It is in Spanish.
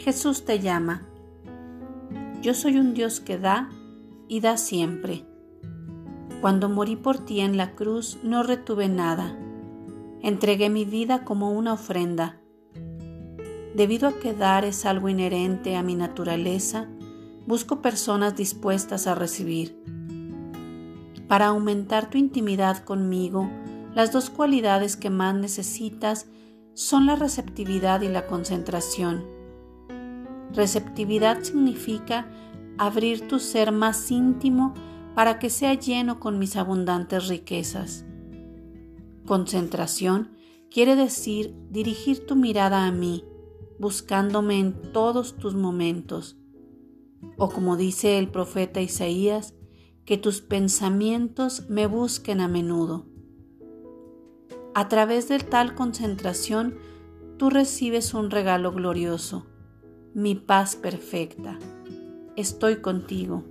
Jesús te llama. Yo soy un Dios que da y da siempre. Cuando morí por ti en la cruz no retuve nada. Entregué mi vida como una ofrenda. Debido a que dar es algo inherente a mi naturaleza, busco personas dispuestas a recibir. Para aumentar tu intimidad conmigo, las dos cualidades que más necesitas son la receptividad y la concentración. Receptividad significa abrir tu ser más íntimo para que sea lleno con mis abundantes riquezas. Concentración quiere decir dirigir tu mirada a mí, buscándome en todos tus momentos. O como dice el profeta Isaías, que tus pensamientos me busquen a menudo. A través de tal concentración, tú recibes un regalo glorioso, mi paz perfecta. Estoy contigo.